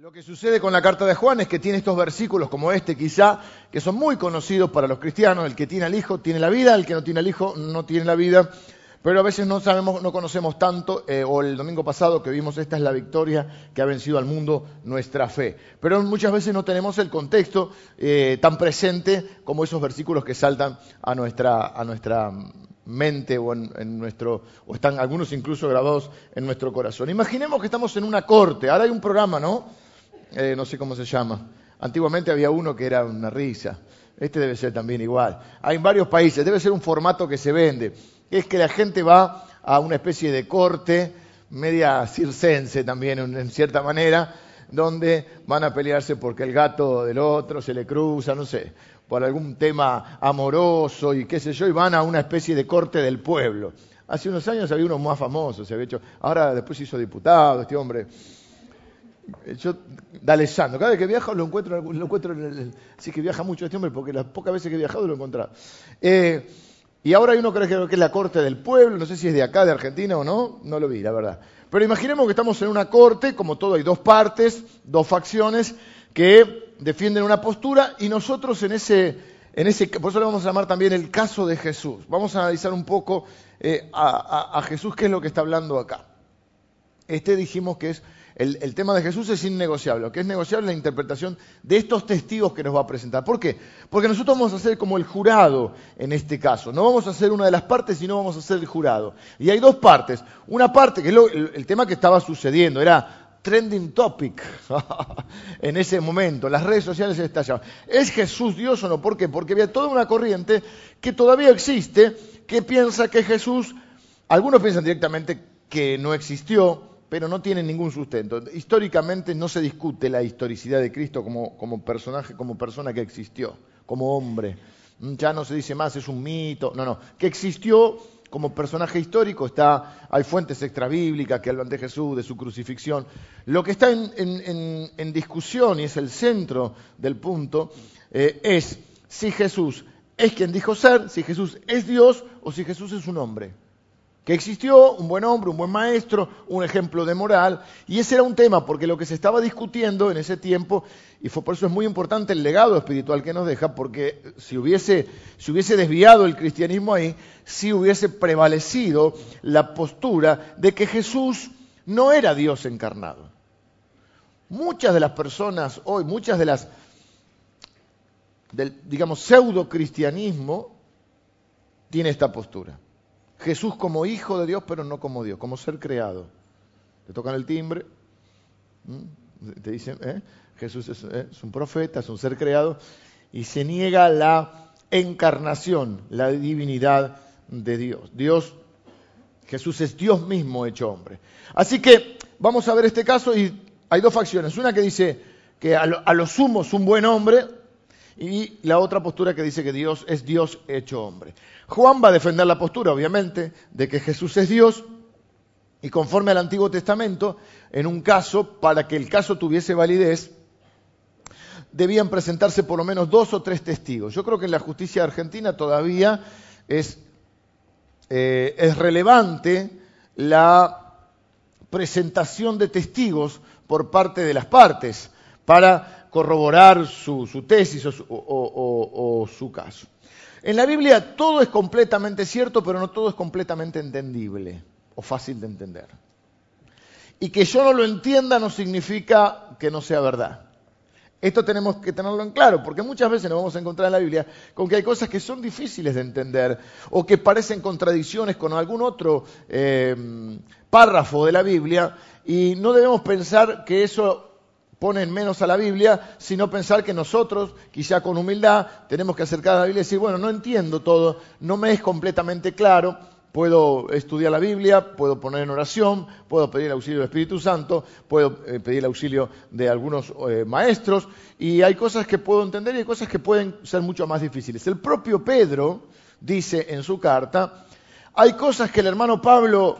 Lo que sucede con la carta de Juan es que tiene estos versículos como este quizá, que son muy conocidos para los cristianos, el que tiene al hijo tiene la vida, el que no tiene al hijo no tiene la vida, pero a veces no sabemos, no conocemos tanto, eh, o el domingo pasado que vimos esta es la victoria que ha vencido al mundo nuestra fe. Pero muchas veces no tenemos el contexto eh, tan presente como esos versículos que saltan a nuestra, a nuestra mente o en, nuestro, o están algunos incluso grabados en nuestro corazón. Imaginemos que estamos en una corte, ahora hay un programa, ¿no? Eh, no sé cómo se llama. Antiguamente había uno que era una risa. Este debe ser también igual. Hay en varios países, debe ser un formato que se vende. Es que la gente va a una especie de corte, media circense también en cierta manera, donde van a pelearse porque el gato del otro se le cruza, no sé, por algún tema amoroso y qué sé yo, y van a una especie de corte del pueblo. Hace unos años había uno más famoso, se había hecho, ahora después se hizo diputado, este hombre yo, D'Alessandro, cada vez que viajo lo encuentro, lo encuentro en el, sí que viaja mucho este hombre, porque las pocas veces que he viajado lo he encontrado. Eh, y ahora hay uno cree que es la corte del pueblo, no sé si es de acá, de Argentina o no, no lo vi, la verdad. Pero imaginemos que estamos en una corte, como todo hay dos partes, dos facciones, que defienden una postura y nosotros en ese, en ese por eso le vamos a llamar también el caso de Jesús. Vamos a analizar un poco eh, a, a Jesús qué es lo que está hablando acá. Este dijimos que es el, tema de Jesús es innegociable. Lo que es negociable es la interpretación de estos testigos que nos va a presentar. ¿Por qué? Porque nosotros vamos a ser como el jurado en este caso. No vamos a ser una de las partes, sino vamos a ser el jurado. Y hay dos partes. Una parte, que es el, tema que estaba sucediendo, era trending topic en ese momento. Las redes sociales estallaban. ¿Es Jesús Dios o no? ¿Por qué? Porque había toda una corriente que todavía existe que piensa que Jesús, algunos piensan directamente que no existió, pero no tiene ningún sustento. Históricamente no se discute la historicidad de Cristo como, como personaje, como persona que existió, como hombre. Mm, ya no se dice más, es un mito. No, no. Que existió como personaje histórico, está, hay fuentes extrabíblicas que hablan de Jesús, de su crucifixión. Lo que está en, discusión, y es el centro del punto, eh, es si Jesús es quien dijo ser, si Jesús es Dios o si Jesús es un hombre que existió un buen hombre, un buen maestro, un ejemplo de moral, y ese era un tema, porque lo que se estaba discutiendo en ese tiempo, y fue por eso es muy importante el legado espiritual que nos deja, porque si hubiese, si hubiese desviado el cristianismo ahí, si hubiese prevalecido la postura de que Jesús no era Dios encarnado. Muchas de las personas hoy, muchas de las, del, digamos, pseudo cristianismo, tiene esta postura. Jesús como hijo de Dios, pero no como Dios, como ser creado. Te tocan el timbre, te dicen, ¿eh? Jesús ¿eh? es, un profeta, es un ser creado, y se niega la encarnación, la divinidad de Dios. Dios, Jesús es Dios mismo hecho hombre. Así que vamos a ver este caso y hay dos facciones. Una que dice que a a lo sumo es un buen hombre, y la otra postura que dice que Dios es Dios hecho hombre. Juan va a defender la postura, obviamente, de que Jesús es Dios y conforme al Antiguo Testamento, en un caso, para que el caso tuviese validez, debían presentarse por lo menos dos o tres testigos. Yo creo que en la justicia argentina todavía es, eh, es relevante la presentación de testigos por parte de las partes para corroborar su, tesis o, su caso. En la Biblia todo es completamente cierto, pero no todo es completamente entendible o fácil de entender. Y que yo no lo entienda no significa que no sea verdad. Esto tenemos que tenerlo en claro, porque muchas veces nos vamos a encontrar en la Biblia con que hay cosas que son difíciles de entender o que parecen contradicciones con algún otro eh, párrafo de la Biblia y no debemos pensar que eso ponen menos a la Biblia, sino pensar que nosotros, quizá con humildad, tenemos que acercar a la Biblia y decir, bueno, no entiendo todo, no me es completamente claro, puedo estudiar la Biblia, puedo poner en oración, puedo pedir el auxilio del Espíritu Santo, puedo eh, pedir el auxilio de algunos eh, maestros, y hay cosas que puedo entender y hay cosas que pueden ser mucho más difíciles. El propio Pedro dice en su carta, hay cosas que el hermano Pablo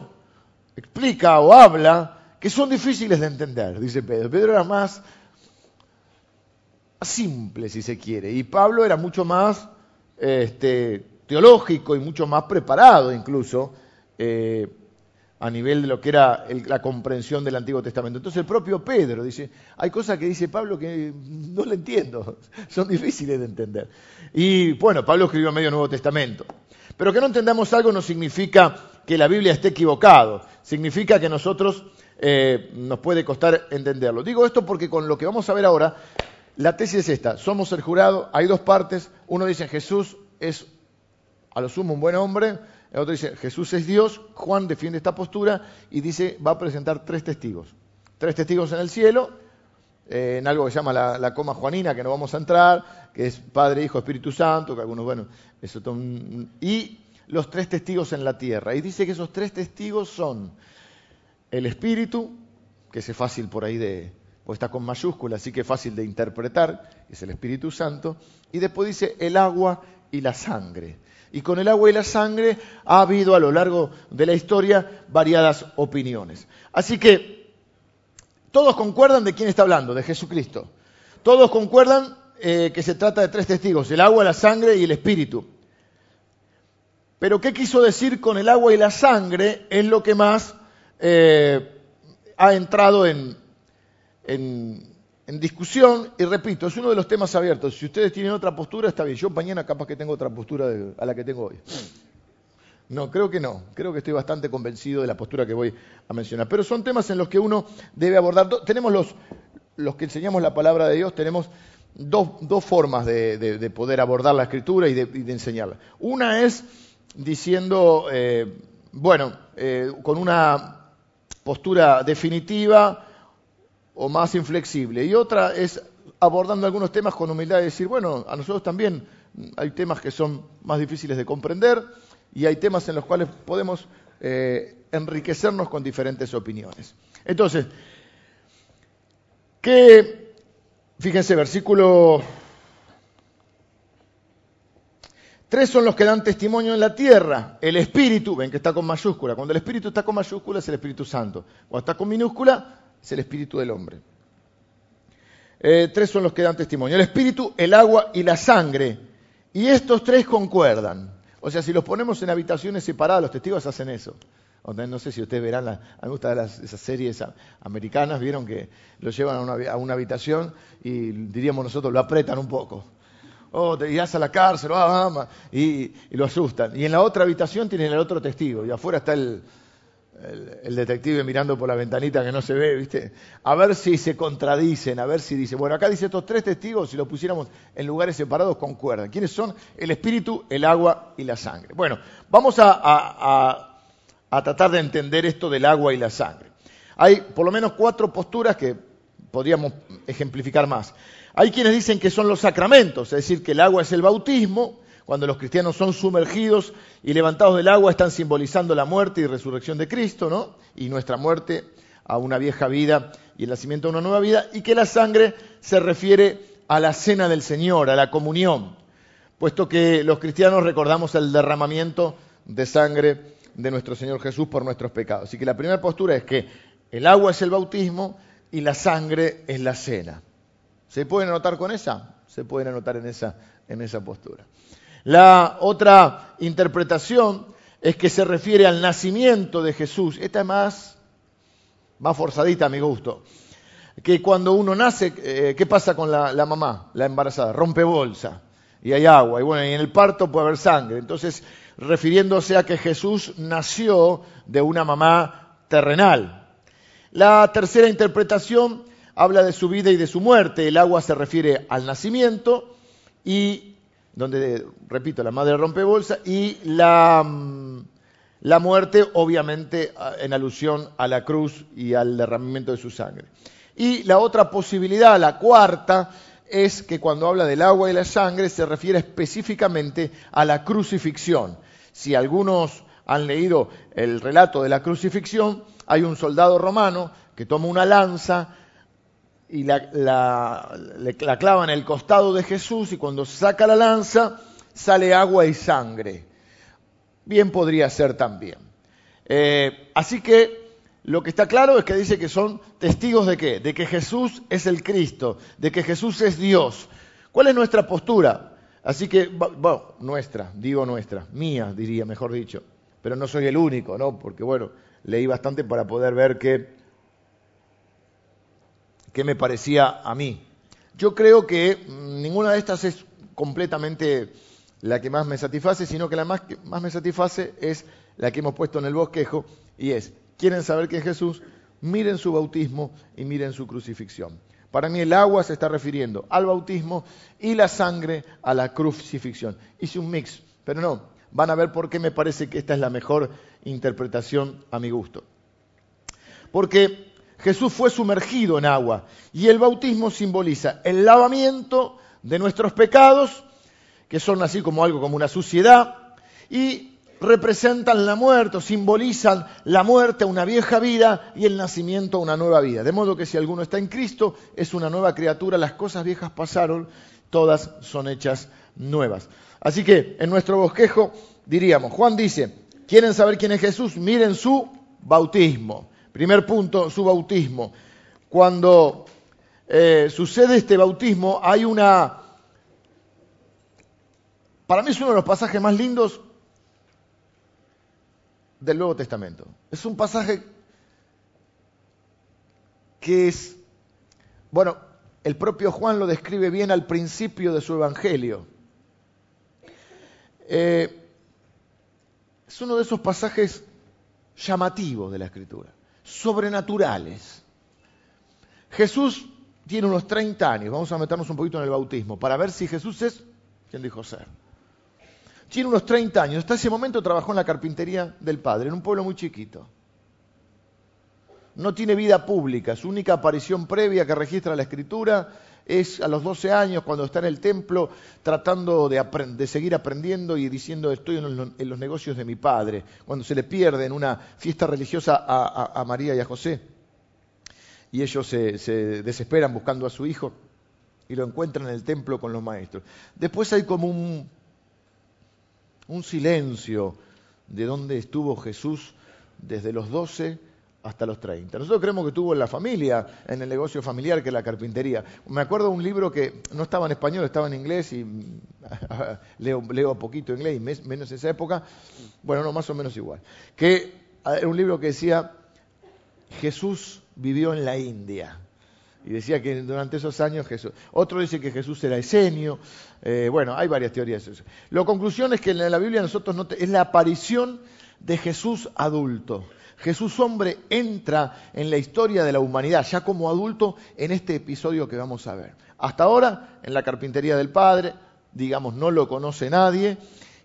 explica o habla, que son difíciles de entender, dice Pedro. Pedro era más simple, si se quiere, y Pablo era mucho más este, teológico y mucho más preparado incluso, eh, a nivel de lo que era la comprensión del Antiguo Testamento. Entonces el propio Pedro dice, hay cosas que dice Pablo que no le entiendo, son difíciles de entender. Y bueno, Pablo escribió medio Nuevo Testamento. Pero que no entendamos algo no significa que la Biblia esté equivocado, significa que nosotros eh, nos puede costar entenderlo. Digo esto porque con lo que vamos a ver ahora, la tesis es esta, somos el jurado, hay dos partes, uno dice Jesús es a lo sumo un buen hombre, el otro dice Jesús es Dios, Juan defiende esta postura y dice va a presentar tres testigos, tres testigos en el cielo, eh, en algo que se llama la, coma juanina, que no vamos a entrar, que es Padre, Hijo, Espíritu Santo, que algunos, bueno, eso y los tres testigos en la tierra. Y dice que esos tres testigos son el Espíritu, que es fácil por ahí de, pues está con mayúscula, así que fácil de interpretar, es el Espíritu Santo, y después dice el agua y la sangre. Y con el agua y la sangre ha habido a lo largo de la historia variadas opiniones. Así que todos concuerdan de quién está hablando, de Jesucristo. Todos concuerdan eh, que se trata de tres testigos, el agua, la sangre y el espíritu. Pero ¿qué quiso decir con el agua y la sangre? Es lo que más eh, ha entrado en, discusión y repito, es uno de los temas abiertos. Si ustedes tienen otra postura, está bien. Yo mañana capaz que tengo otra postura a la que tengo hoy. No, creo que no. Creo que estoy bastante convencido de la postura que voy a mencionar. Pero son temas en los que uno debe abordar. Tenemos los, los que enseñamos la palabra de Dios, tenemos dos, dos formas de, poder abordar la escritura y de, enseñarla. Una es diciendo, eh, bueno, eh, con una postura definitiva o más inflexible. Y otra es abordando algunos temas con humildad y decir, bueno, a nosotros también hay temas que son más difíciles de comprender y hay temas en los cuales podemos eh, enriquecernos con diferentes opiniones. Entonces, ¿qué? Fíjense, versículo Tres son los que dan testimonio en la tierra. El Espíritu, ven que está con mayúscula. Cuando el Espíritu está con mayúscula es el Espíritu Santo. Cuando está con minúscula es el Espíritu del hombre. Eh, tres son los que dan testimonio. El Espíritu, el agua y la sangre. Y estos tres concuerdan. O sea, si los ponemos en habitaciones separadas, los testigos hacen eso. No sé si ustedes verán, a mí me gustan esas series americanas, vieron que lo llevan a una, habitación y diríamos nosotros, lo apretan un poco. Oh, te irás a la cárcel, oh, y, y, lo asustan. Y en la otra habitación tienen el otro testigo, y afuera está el, el, detective mirando por la ventanita que no se ve, ¿viste? A ver si se contradicen, a ver si dice, bueno, acá dice estos tres testigos, si los pusiéramos en lugares separados, concuerdan. ¿Quiénes son? El espíritu, el agua y la sangre. Bueno, vamos a, tratar de entender esto del agua y la sangre. Hay por lo menos cuatro posturas que podríamos ejemplificar más. Hay quienes dicen que son los sacramentos, es decir, que el agua es el bautismo, cuando los cristianos son sumergidos y levantados del agua, están simbolizando la muerte y resurrección de Cristo, ¿no? Y nuestra muerte a una vieja vida y el nacimiento de una nueva vida, y que la sangre se refiere a la cena del Señor, a la comunión, puesto que los cristianos recordamos el derramamiento de sangre de nuestro Señor Jesús por nuestros pecados. Así que la primera postura es que el agua es el bautismo y la sangre es la cena. ¿Se pueden anotar con esa? Se pueden anotar en esa, en esa postura. La otra interpretación es que se refiere al nacimiento de Jesús. Esta es más, más forzadita a mi gusto. Que cuando uno nace, eh, ¿qué pasa con la, la, mamá, la embarazada? Rompe bolsa y hay agua. Y bueno, y en el parto puede haber sangre. Entonces, refiriéndose a que Jesús nació de una mamá terrenal. La tercera interpretación habla de su vida y de su muerte. El agua se refiere al nacimiento y donde, repito, la madre rompe bolsa, y la, mm, la muerte, obviamente, en alusión a la cruz y al derramamiento de su sangre. Y la otra posibilidad, la cuarta, es que cuando habla del agua y la sangre se refiere específicamente a la crucifixión. Si algunos han leído el relato de la crucifixión, hay un soldado romano que toma una lanza, y la, la, clava en el costado de Jesús y cuando saca la lanza sale agua y sangre. Bien podría ser también. Eh, así que lo que está claro es que dice que son testigos de qué? De que Jesús es el Cristo, de que Jesús es Dios. ¿Cuál es nuestra postura? Así que, bueno, nuestra, digo nuestra, mía diría, mejor dicho, pero no soy el único, ¿no? Porque bueno, leí bastante para poder ver qué, qué me parecía a mí. Yo creo que mm, ninguna de estas es completamente la que más me satisface, sino que la más que más me satisface es la que hemos puesto en el bosquejo y es, ¿quieren saber que es Jesús? Miren su bautismo y miren su crucifixión. Para mí el agua se está refiriendo al bautismo y la sangre a la crucifixión. Hice un mix, pero no, van a ver por qué me parece que esta es la mejor interpretación a mi gusto. Porque Jesús fue sumergido en agua y el bautismo simboliza el lavamiento de nuestros pecados, que son así como algo como una suciedad, y representan la muerte, simbolizan la muerte a una vieja vida y el nacimiento a una nueva vida. De modo que si alguno está en Cristo, es una nueva criatura, las cosas viejas pasaron, todas son hechas nuevas. Así que en nuestro bosquejo diríamos, Juan dice, ¿quieren saber quién es Jesús? Miren su bautismo. Primer punto, su bautismo. Cuando eh, sucede este bautismo, hay una... Para mí es uno de los pasajes más lindos del Nuevo Testamento. Es un pasaje que es, bueno, el propio Juan lo describe bien al principio de su Evangelio. Eh, es uno de esos pasajes llamativos de la Escritura, sobrenaturales. Jesús tiene unos 30 años, vamos a meternos un poquito en el bautismo, para ver si Jesús es quien dijo ser. Tiene unos 30 años, hasta ese momento trabajó en la carpintería del padre, en un pueblo muy chiquito. No tiene vida pública, su única aparición previa que registra la escritura es a los 12 años cuando está en el templo tratando de, seguir aprendiendo y diciendo estoy en los, negocios de mi padre, cuando se le pierde en una fiesta religiosa a, María y a José. Y ellos se, se desesperan buscando a su hijo y lo encuentran en el templo con los maestros. Después hay como un un silencio de dónde estuvo Jesús desde los 12 hasta los 30. Nosotros creemos que estuvo en la familia, en el negocio familiar que es la carpintería. Me acuerdo de un libro que no estaba en español, estaba en inglés y leo, leo poquito inglés, menos esa época, bueno, no, más o menos igual, que era un libro que decía, Jesús vivió en la India. Y decía que durante esos años Jesús. Otro dice que Jesús era esenio. Eh, bueno, hay varias teorías. La conclusión es que en la Biblia nosotros no es la aparición de Jesús adulto. Jesús hombre entra en la historia de la humanidad, ya como adulto, en este episodio que vamos a ver. Hasta ahora, en la carpintería del Padre, digamos, no lo conoce nadie,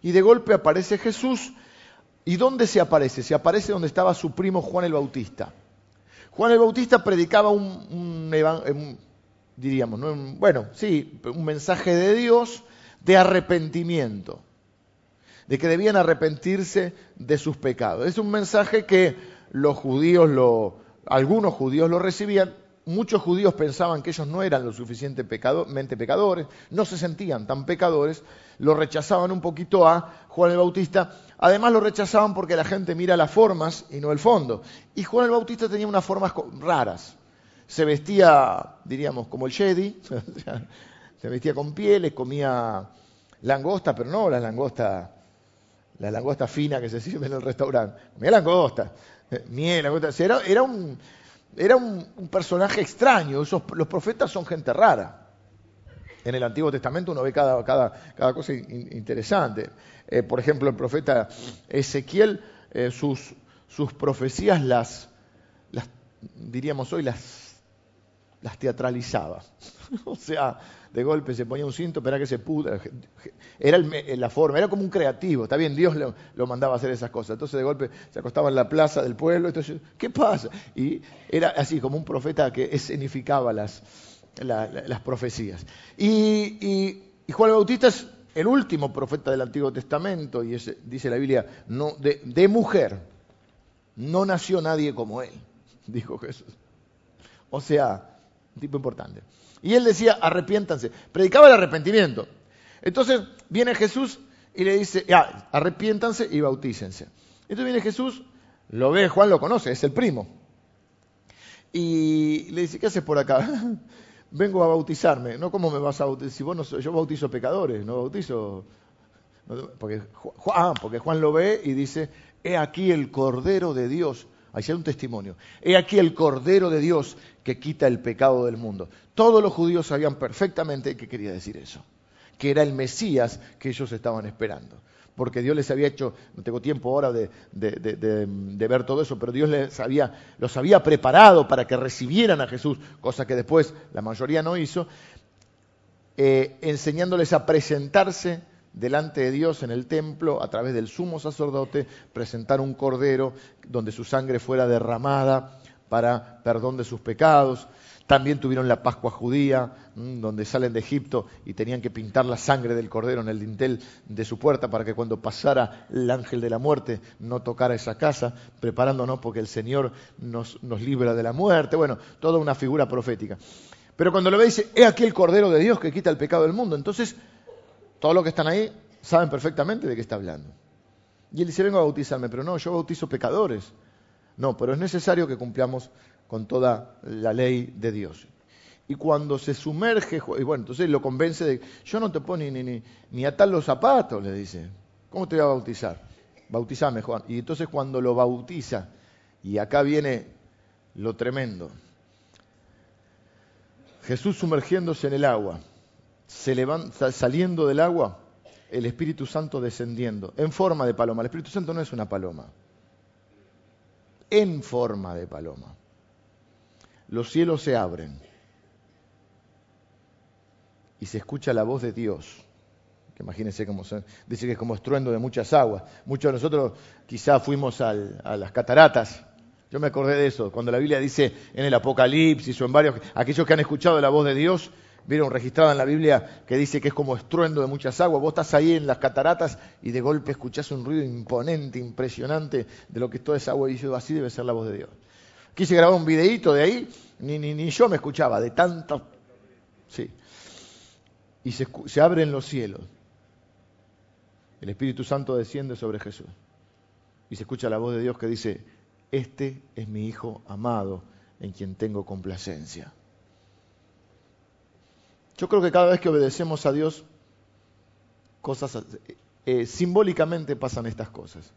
y de golpe aparece Jesús. ¿Y dónde se aparece? Se aparece donde estaba su primo Juan el Bautista. Juan el Bautista predicaba un, diríamos, bueno, sí, un mensaje de Dios de arrepentimiento, de que debían arrepentirse de sus pecados. Es un mensaje que los judíos lo, algunos judíos lo recibían, muchos judíos pensaban que ellos no eran lo suficientemente pecadores, no se sentían tan pecadores, lo rechazaban un poquito a Juan el Bautista. Además lo rechazaban porque la gente mira las formas y no el fondo. Y Juan el Bautista tenía unas formas raras. Se vestía, diríamos, como el Jedi, se vestía con pieles, comía langosta, pero no la langosta, la langosta fina que se sirve en el restaurante. Comía langosta, eh, miel, langosta. Era, era un, era un, personaje extraño. los profetas son gente rara. En el Antiguo Testamento uno ve cada, cada, cosa interesante. Eh, por ejemplo, el profeta Ezequiel, eh, sus, sus, profecías las, las, diríamos hoy, las, las teatralizaba. o sea, de golpe se ponía un cinto, para que se pudra. Era la forma, era como un creativo. Está bien, Dios lo, mandaba a hacer esas cosas. Entonces de golpe se acostaba en la plaza del pueblo. Entonces, ¿qué pasa? Y era así, como un profeta que escenificaba las, las profecías. Y, Juan Bautista es el último profeta del Antiguo Testamento, y dice la Biblia, de, mujer, no nació nadie como él, dijo Jesús. O sea, un tipo importante. Y él decía, arrepiéntanse. Predicaba el arrepentimiento. Entonces viene Jesús y le dice, ya, arrepiéntanse y bautícense. Entonces viene Jesús, lo ve, Juan lo conoce, es el primo. Y le dice, ¿qué haces por acá? vengo a bautizarme. No, ¿cómo me vas a bautizar? Si vos no, yo bautizo pecadores, no bautizo... porque, ah, porque Juan lo ve y dice, he aquí el Cordero de Dios Ahí un testimonio. He aquí el Cordero de Dios que quita el pecado del mundo. Todos los judíos sabían perfectamente qué quería decir eso, que era el Mesías que ellos estaban esperando porque Dios les había hecho, no tengo tiempo ahora de, ver todo eso, pero Dios les había, los había preparado para que recibieran a Jesús, cosa que después la mayoría no hizo, eh, enseñándoles a presentarse delante de Dios en el templo a través del sumo sacerdote, presentar un cordero donde su sangre fuera derramada para perdón de sus pecados. También tuvieron la Pascua judía, mm, donde salen de Egipto y tenían que pintar la sangre del cordero en el dintel de su puerta para que cuando pasara el ángel de la muerte no tocara esa casa, preparándonos porque el Señor nos, nos libra de la muerte. Bueno, toda una figura profética. Pero cuando lo ve dice, he aquí el cordero de Dios que quita el pecado del mundo. Entonces, todos los que están ahí saben perfectamente de qué está hablando. Y él dice, vengo a bautizarme, pero no, yo bautizo pecadores. No, pero es necesario que cumplamos con toda la ley de Dios. Y cuando se sumerge, y bueno, entonces lo convence de, yo no te pongo ni, ni, ni atar los zapatos, le dice, ¿cómo te voy a bautizar? Bautizame, Juan. Y entonces cuando lo bautiza, y acá viene lo tremendo, Jesús sumergiéndose en el agua, se levanta, saliendo del agua, el Espíritu Santo descendiendo, en forma de paloma. El Espíritu Santo no es una paloma, en forma de paloma los cielos se abren y se escucha la voz de Dios. Que imagínense cómo se, dice que es como estruendo de muchas aguas. Muchos de nosotros quizá fuimos a las cataratas. Yo me acordé de eso, cuando la Biblia dice en el Apocalipsis o en varios, aquellos que han escuchado la voz de Dios, vieron registrada en la Biblia que dice que es como estruendo de muchas aguas. Vos estás ahí en las cataratas y de golpe escuchás un ruido imponente, impresionante de lo que es toda esa agua. Y así debe ser la voz de Dios. Quise grabar un videíto de ahí, ni, ni, ni yo me escuchaba, de tanto. Sí. Y se, se abren los cielos. El Espíritu Santo desciende sobre Jesús. Y se escucha la voz de Dios que dice, este es mi Hijo amado en quien tengo complacencia. Yo creo que cada vez que obedecemos a Dios, cosas eh, simbólicamente pasan estas cosas.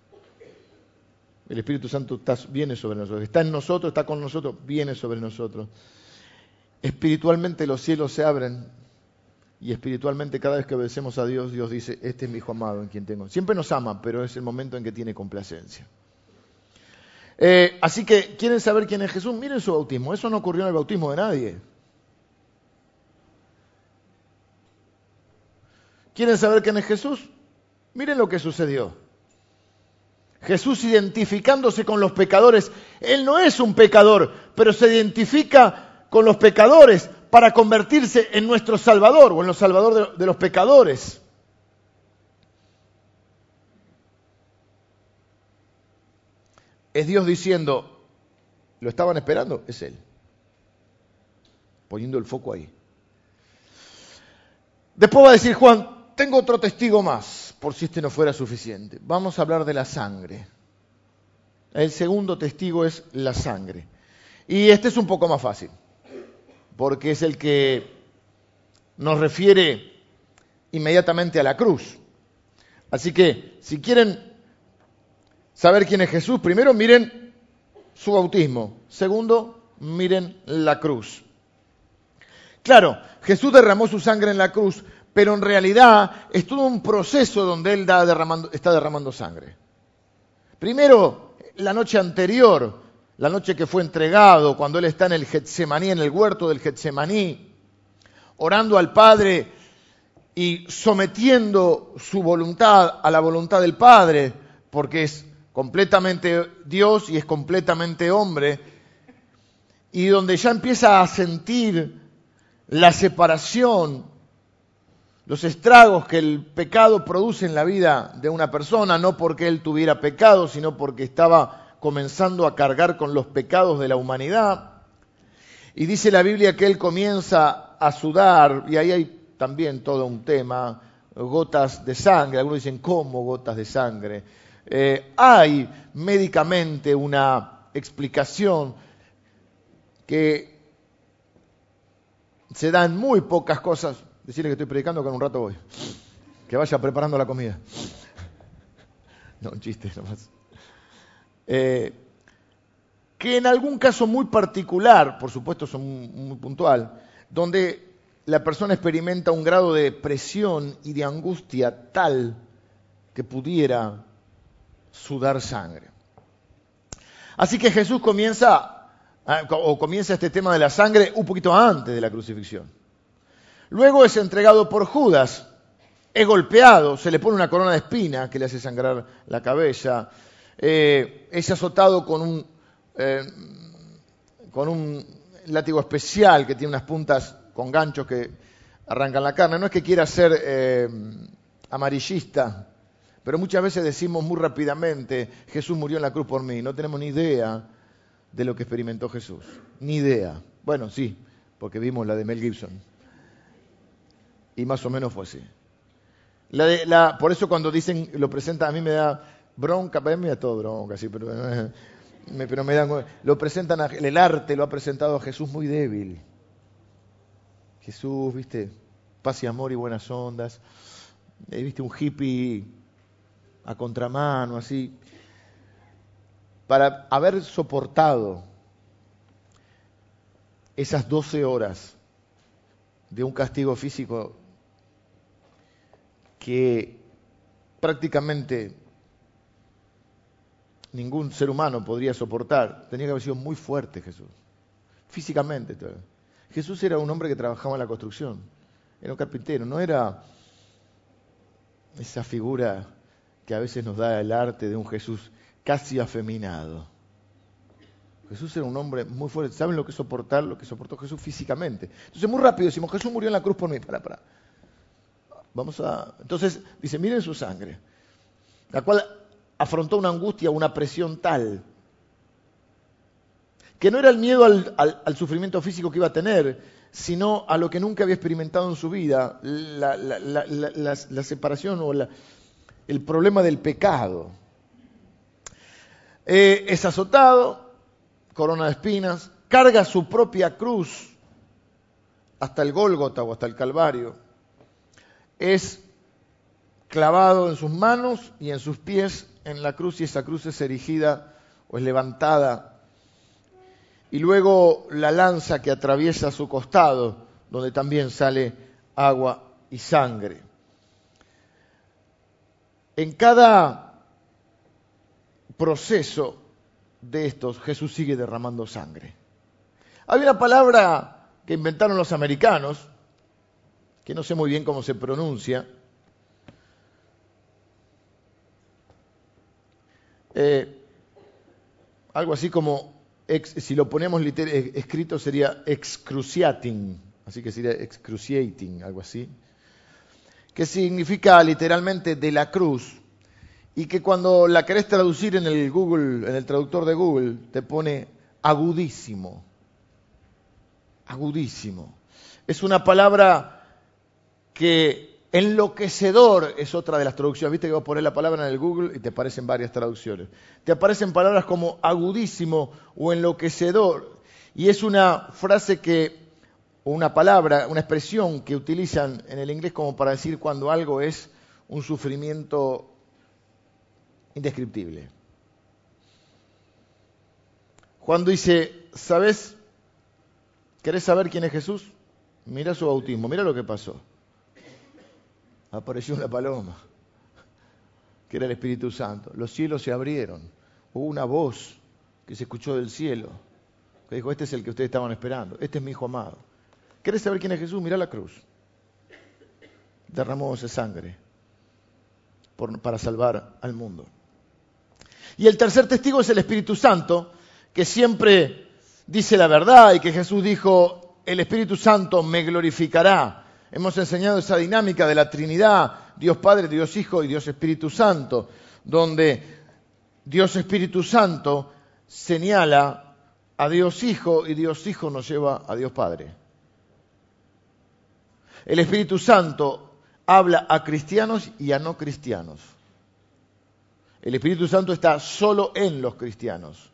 El Espíritu Santo viene sobre nosotros. Está en nosotros, está con nosotros, viene sobre nosotros. Espiritualmente los cielos se abren y espiritualmente cada vez que obedecemos a Dios, Dios dice, este es mi hijo amado en quien tengo. Siempre nos ama, pero es el momento en que tiene complacencia. Eh, así que, ¿quieren saber quién es Jesús? Miren su bautismo. Eso no ocurrió en el bautismo de nadie. ¿Quieren saber quién es Jesús? Miren lo que sucedió. Jesús identificándose con los pecadores. Él no es un pecador, pero se identifica con los pecadores para convertirse en nuestro Salvador o en los Salvador de, los pecadores. Es Dios diciendo, ¿lo estaban esperando? Es Él. Poniendo el foco ahí. Después va a decir Juan, tengo otro testigo más, por si este no fuera suficiente. Vamos a hablar de la sangre. El segundo testigo es la sangre. Y este es un poco más fácil, porque es el que nos refiere inmediatamente a la cruz. Así que, si quieren saber quién es Jesús, primero miren su bautismo. Segundo, miren la cruz. Claro, Jesús derramó su sangre en la cruz pero en realidad es todo un proceso donde él está derramando sangre. Primero, la noche anterior, la noche que fue entregado, cuando él está en el Getsemaní, en el huerto del Getsemaní, orando al Padre y sometiendo su voluntad a la voluntad del Padre, porque es completamente Dios y es completamente hombre, y donde ya empieza a sentir la separación los estragos que el pecado produce en la vida de una persona, no porque él tuviera pecado, sino porque estaba comenzando a cargar con los pecados de la humanidad. Y dice la Biblia que él comienza a sudar, y ahí hay también todo un tema, gotas de sangre, algunos dicen, ¿cómo gotas de sangre? Eh, hay médicamente una explicación que se dan muy pocas cosas, Decirle que estoy predicando que en un rato voy. Que vaya preparando la comida. No, un chiste nomás. Eh, que en algún caso muy particular, por supuesto son muy puntual, donde la persona experimenta un grado de presión y de angustia tal que pudiera sudar sangre. Así que Jesús comienza, ah, o comienza este tema de la sangre un poquito antes de la crucifixión. Luego es entregado por Judas, es golpeado, se le pone una corona de espina que le hace sangrar la cabeza, eh, es azotado con un, eh, con un látigo especial que tiene unas puntas con ganchos que arrancan la carne. No es que quiera ser eh, amarillista, pero muchas veces decimos muy rápidamente, Jesús murió en la cruz por mí. No tenemos ni idea de lo que experimentó Jesús. Ni idea. Bueno, sí, porque vimos la de Mel Gibson. Y más o menos fue así. Por eso cuando dicen, lo presentan, a mí me da bronca, a mí me da todo bronca, sí, pero pero me dan, lo presentan, el arte lo ha presentado a Jesús muy débil. Jesús, viste, paz y amor y buenas ondas. Eh, viste, un hippie a contramano, así. Para haber soportado esas 12 horas de un castigo físico que prácticamente ningún ser humano podría soportar. Tenía que haber sido muy fuerte Jesús, físicamente. Jesús era un hombre que trabajaba en la construcción, era un carpintero, no era esa figura que a veces nos da el arte de un Jesús casi afeminado. Jesús era un hombre muy fuerte. ¿Saben lo que soportar? Lo que soportó Jesús físicamente. Entonces, muy rápido decimos, Jesús murió en la cruz por mí. Para, para. Vamos a. Entonces, dice, miren su sangre, la cual afrontó una angustia, una presión tal, que no era el miedo al, sufrimiento físico que iba a tener, sino a lo que nunca había experimentado en su vida, la, separación o el problema del pecado. Eh, es azotado, corona de espinas, carga su propia cruz hasta el Gólgota o hasta el Calvario. Es clavado en sus manos y en sus pies en la cruz y esa cruz es erigida o es levantada. Y luego la lanza que atraviesa su costado, donde también sale agua y sangre. En cada proceso de estos, Jesús sigue derramando sangre. Hay una palabra que inventaron los americanos, que no sé muy bien cómo se pronuncia, Eh, algo así como, si lo ponemos escrito sería excruciating, así que sería excruciating, algo así, que significa literalmente de la cruz, y que cuando la querés traducir en el Google, en el traductor de Google, te pone agudísimo, agudísimo. Es una palabra que Enloquecedor es otra de las traducciones. Viste que vos poner la palabra en el Google y te aparecen varias traducciones. Te aparecen palabras como agudísimo o enloquecedor. Y es una frase que, una palabra, una expresión que utilizan en el inglés como para decir cuando algo es un sufrimiento indescriptible. Cuando dice, ¿sabes? ¿Querés saber quién es Jesús? Mira su bautismo, mira lo que pasó apareció una paloma, que era el Espíritu Santo. Los cielos se abrieron. Hubo una voz que se escuchó del cielo, que dijo, este es el que ustedes estaban esperando, este es mi hijo amado. ¿Querés saber quién es Jesús? Mira la cruz. Derramó esa sangre para salvar al mundo. Y el tercer testigo es el Espíritu Santo, que siempre dice la verdad y que Jesús dijo, el Espíritu Santo me glorificará Hemos enseñado esa dinámica de la Trinidad, Dios Padre, Dios Hijo y Dios Espíritu Santo, donde Dios Espíritu Santo señala a Dios Hijo y Dios Hijo nos lleva a Dios Padre. El Espíritu Santo habla a cristianos y a no cristianos. El Espíritu Santo está solo en los cristianos,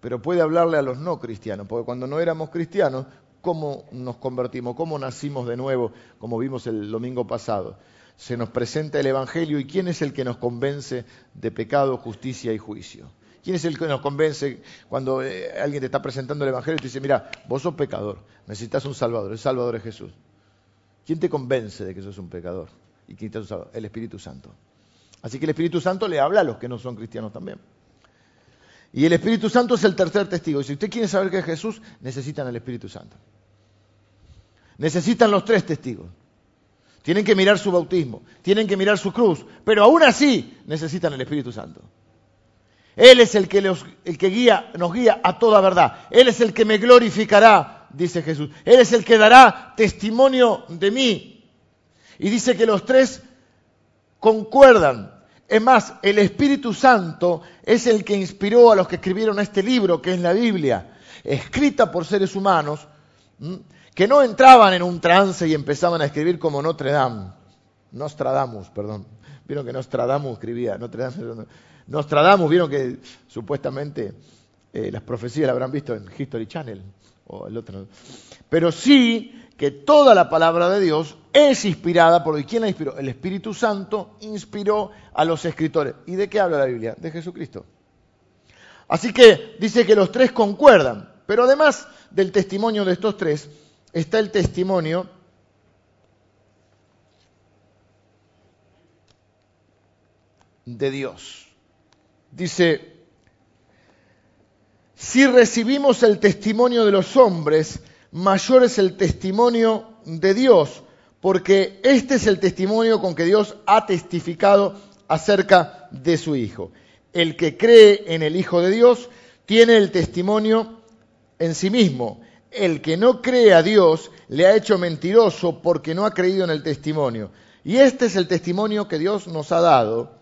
pero puede hablarle a los no cristianos, porque cuando no éramos cristianos cómo nos convertimos, cómo nacimos de nuevo, como vimos el domingo pasado. Se nos presenta el Evangelio y quién es el que nos convence de pecado, justicia y juicio. ¿Quién es el que nos convence cuando eh, alguien te está presentando el Evangelio y te dice, mira, vos sos pecador, necesitas un Salvador, el Salvador es Jesús? ¿Quién te convence de que sos un pecador? ¿Y quién te? El Espíritu Santo. Así que el Espíritu Santo le habla a los que no son cristianos también. Y el Espíritu Santo es el tercer testigo. Y si usted quiere saber que es Jesús, necesitan al Espíritu Santo. Necesitan los tres testigos. Tienen que mirar su bautismo, tienen que mirar su cruz, pero aún así necesitan el Espíritu Santo. Él es el que, el que guía, nos guía a toda verdad. Él es el que me glorificará, dice Jesús. Él es el que dará testimonio de mí. Y dice que los tres concuerdan. Es más, el Espíritu Santo es el que inspiró a los que escribieron este libro, que es la Biblia, escrita por seres humanos, que no entraban en un trance y empezaban a escribir como Notre Dame. Nostradamus, perdón. Vieron que Nostradamus escribía, Notre Dame, Nostradamus, vieron que supuestamente eh, las profecías las habrán visto en History Channel o el otro. Pero sí que toda la palabra de Dios es inspirada por ¿quién la inspiró? El Espíritu Santo inspiró a los escritores. ¿Y de qué habla la Biblia? De Jesucristo. Así que dice que los tres concuerdan, pero además del testimonio de estos tres está el testimonio de Dios. Dice, si recibimos el testimonio de los hombres, mayor es el testimonio de Dios, porque este es el testimonio con que Dios ha testificado acerca de su Hijo. El que cree en el Hijo de Dios tiene el testimonio en sí mismo. El que no cree a Dios le ha hecho mentiroso porque no ha creído en el testimonio. Y este es el testimonio que Dios nos ha dado.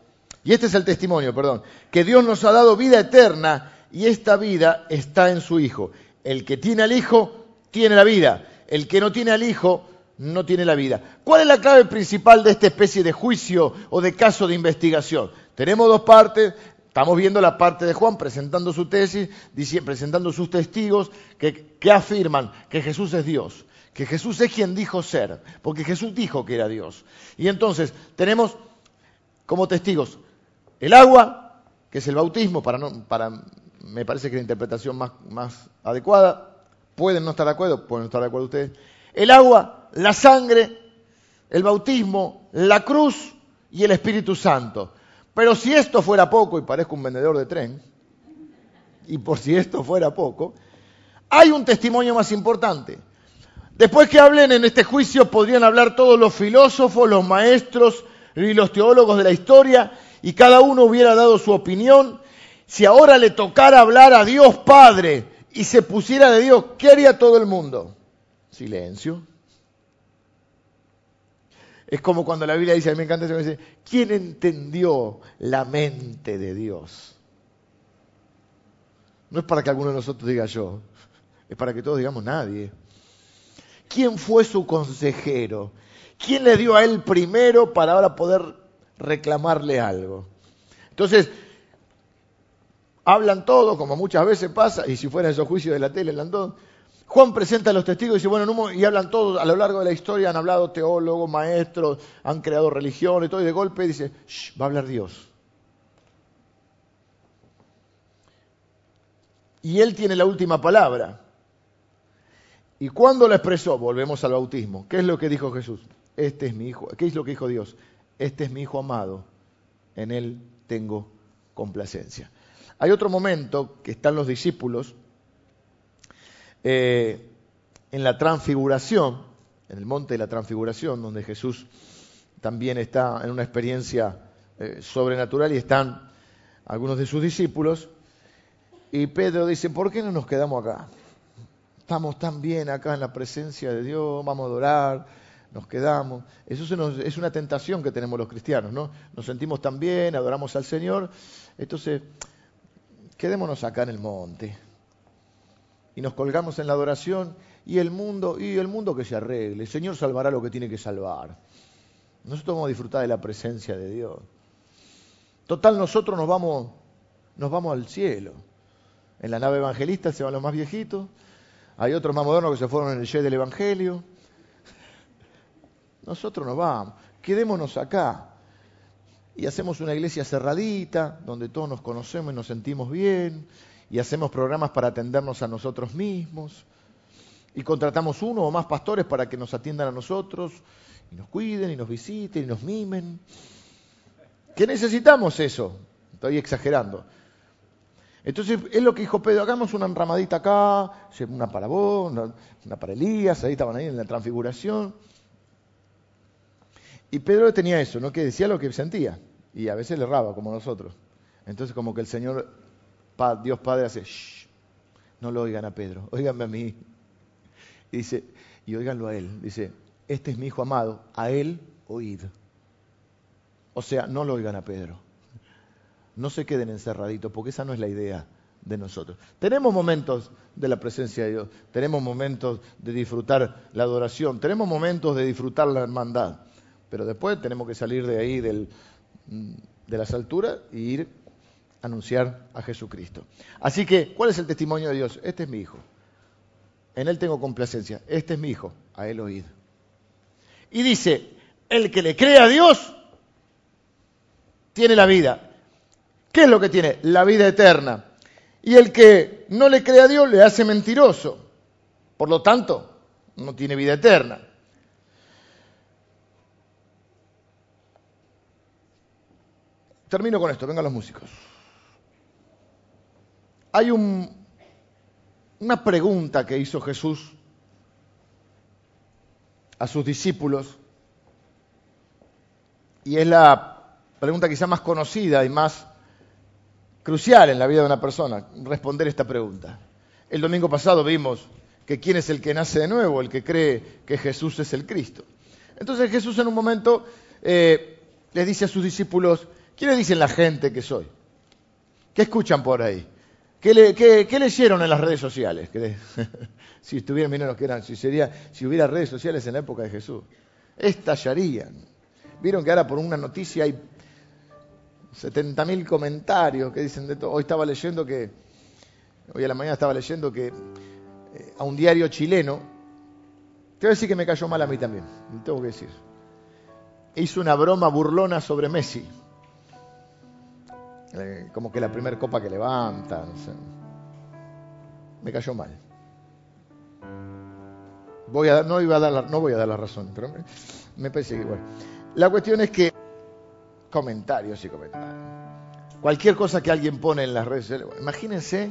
Y este es el testimonio, perdón, que Dios nos ha dado vida eterna y esta vida está en su Hijo. El que tiene al Hijo tiene la vida. El que no tiene al Hijo no tiene la vida. ¿Cuál es la clave principal de esta especie de juicio o de caso de investigación? Tenemos dos partes. Estamos viendo la parte de Juan presentando su tesis, presentando sus testigos que, afirman que Jesús es Dios, que Jesús es quien dijo ser, porque Jesús dijo que era Dios. Y entonces tenemos como testigos el agua, que es el bautismo, para, no, para me parece que la interpretación más, más adecuada, Pueden no estar de acuerdo, pueden no estar de acuerdo ustedes. El agua, la sangre, el bautismo, la cruz y el Espíritu Santo. Pero si esto fuera poco, y parezco un vendedor de tren, y por si esto fuera poco, hay un testimonio más importante. Después que hablen en este juicio, podrían hablar todos los filósofos, los maestros y los teólogos de la historia, y cada uno hubiera dado su opinión. Si ahora le tocara hablar a Dios Padre, y se pusiera de Dios, ¿qué haría todo el mundo? Silencio. Es como cuando la Biblia dice, a mí me encanta eso, dice, ¿quién entendió la mente de Dios? No es para que alguno de nosotros diga yo, es para que todos digamos nadie. ¿Quién fue su consejero? ¿Quién le dio a él primero para ahora poder reclamarle algo? Entonces, hablan todo, como muchas veces pasa, y si fuera esos juicios de la tele, hablan todo. Juan presenta a los testigos y dice, bueno, y hablan todos, a lo largo de la historia han hablado teólogos, maestros, han creado religión y todo, y de golpe dice, va a hablar Dios. Y él tiene la última palabra. ¿Y cuándo la expresó? Volvemos al bautismo. ¿Qué es lo que dijo Jesús? Este es mi hijo. ¿Qué es lo que dijo Dios? Este es mi hijo amado. En él tengo complacencia. Hay otro momento que están los discípulos eh, en la transfiguración, en el monte de la transfiguración, donde Jesús también está en una experiencia eh, sobrenatural y están algunos de sus discípulos. Y Pedro dice, ¿por qué no nos quedamos acá? Estamos tan bien acá en la presencia de Dios, vamos a adorar, nos quedamos. Eso es una tentación que tenemos los cristianos, ¿no? Nos sentimos tan bien, adoramos al Señor. Entonces, quedémonos acá en el monte. Y nos colgamos en la adoración y el mundo, y el mundo que se arregle. El Señor salvará lo que tiene que salvar. Nosotros vamos a disfrutar de la presencia de Dios. Total, nosotros nos vamos, nos vamos al cielo. En la nave evangelista se van los más viejitos. Hay otros más modernos que se fueron en el jet del Evangelio. Nosotros nos vamos. Quedémonos acá. Y hacemos una iglesia cerradita, donde todos nos conocemos y nos sentimos bien, y hacemos programas para atendernos a nosotros mismos, y contratamos uno o más pastores para que nos atiendan a nosotros, y nos cuiden, y nos visiten, y nos mimen. ¿Qué necesitamos eso? Estoy exagerando. Entonces, es lo que dijo Pedro, hagamos una enramadita acá, una para vos, una, para Elías, ahí estaban ahí en la transfiguración. Y Pedro tenía eso, ¿no? Que decía lo que sentía. Y a veces le erraba, como nosotros. Entonces, como que el Señor, Dios Padre, hace, Shh, no lo oigan a Pedro, oíganme a mí. Y dice, y oíganlo a él. Dice, este es mi hijo amado, a él oíd. O sea, no lo oigan a Pedro. No se queden encerraditos, porque esa no es la idea de nosotros. Tenemos momentos de la presencia de Dios, tenemos momentos de disfrutar la adoración, tenemos momentos de disfrutar la hermandad, pero después tenemos que salir de ahí del, de las alturas e ir a anunciar a Jesucristo. Así que, ¿cuál es el testimonio de Dios? Este es mi hijo. En él tengo complacencia. Este es mi hijo. A él oíd. Y dice, el que le cree a Dios tiene la vida. ¿Qué es lo que tiene? La vida eterna. Y el que no le cree a Dios le hace mentiroso. Por lo tanto, no tiene vida eterna. Termino con esto, vengan los músicos. Hay un, una pregunta que hizo Jesús a sus discípulos y es la pregunta quizá más conocida y más crucial en la vida de una persona, responder esta pregunta. El domingo pasado vimos que quién es el que nace de nuevo, el que cree que Jesús es el Cristo. Entonces Jesús en un momento eh, les dice a sus discípulos, ¿qué le dicen la gente que soy? ¿Qué escuchan por ahí? ¿Qué, leyeron en las redes sociales? si estuvieran, miren que eran, si, si hubiera redes sociales en la época de Jesús, estallarían. Vieron que ahora por una noticia hay 70.000 comentarios que dicen de todo. Hoy estaba leyendo que, hoy a la mañana estaba leyendo que eh, a un diario chileno, te voy a decir que me cayó mal a mí también, tengo que decir. Hizo una broma burlona sobre Messi. Eh, como que la primera copa que levanta, no sé. Me cayó mal. Voy a, no, voy a dar la razón, pero me, me parece que igual. La cuestión es que comentarios y comentarios. Cualquier cosa que alguien pone en las redes sociales. Imagínense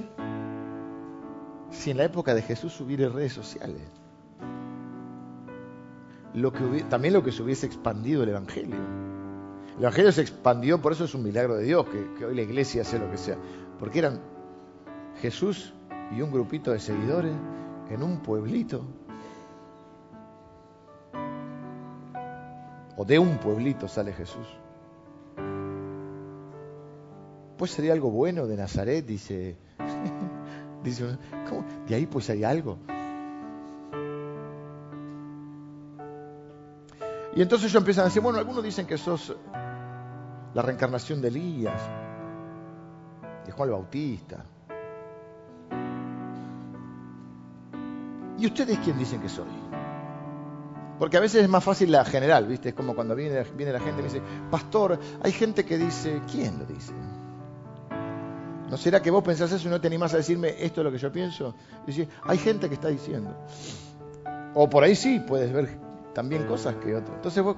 si en la época de Jesús hubiera redes sociales. Lo que también lo que se hubiese expandido el Evangelio. El Evangelio se expandió, por eso es un milagro de Dios que, hoy la iglesia hace lo que sea. Porque eran Jesús y un grupito de seguidores en un pueblito. O de un pueblito sale Jesús. Pues sería algo bueno de Nazaret, dice. dice ¿cómo? De ahí pues hay algo. Y entonces ellos empiezan a decir, bueno, algunos dicen que sos la reencarnación de Elías, de Juan el Bautista. ¿Y ustedes quién dicen que soy? Porque a veces es más fácil la general, ¿viste? Es como cuando viene, la gente y me dice, pastor, hay gente que dice, ¿quién lo dice? ¿No será que vos pensás eso y no te animás a decirme esto es lo que yo pienso? Dice, hay gente que está diciendo. O por ahí sí puedes ver también cosas que otras. Entonces vos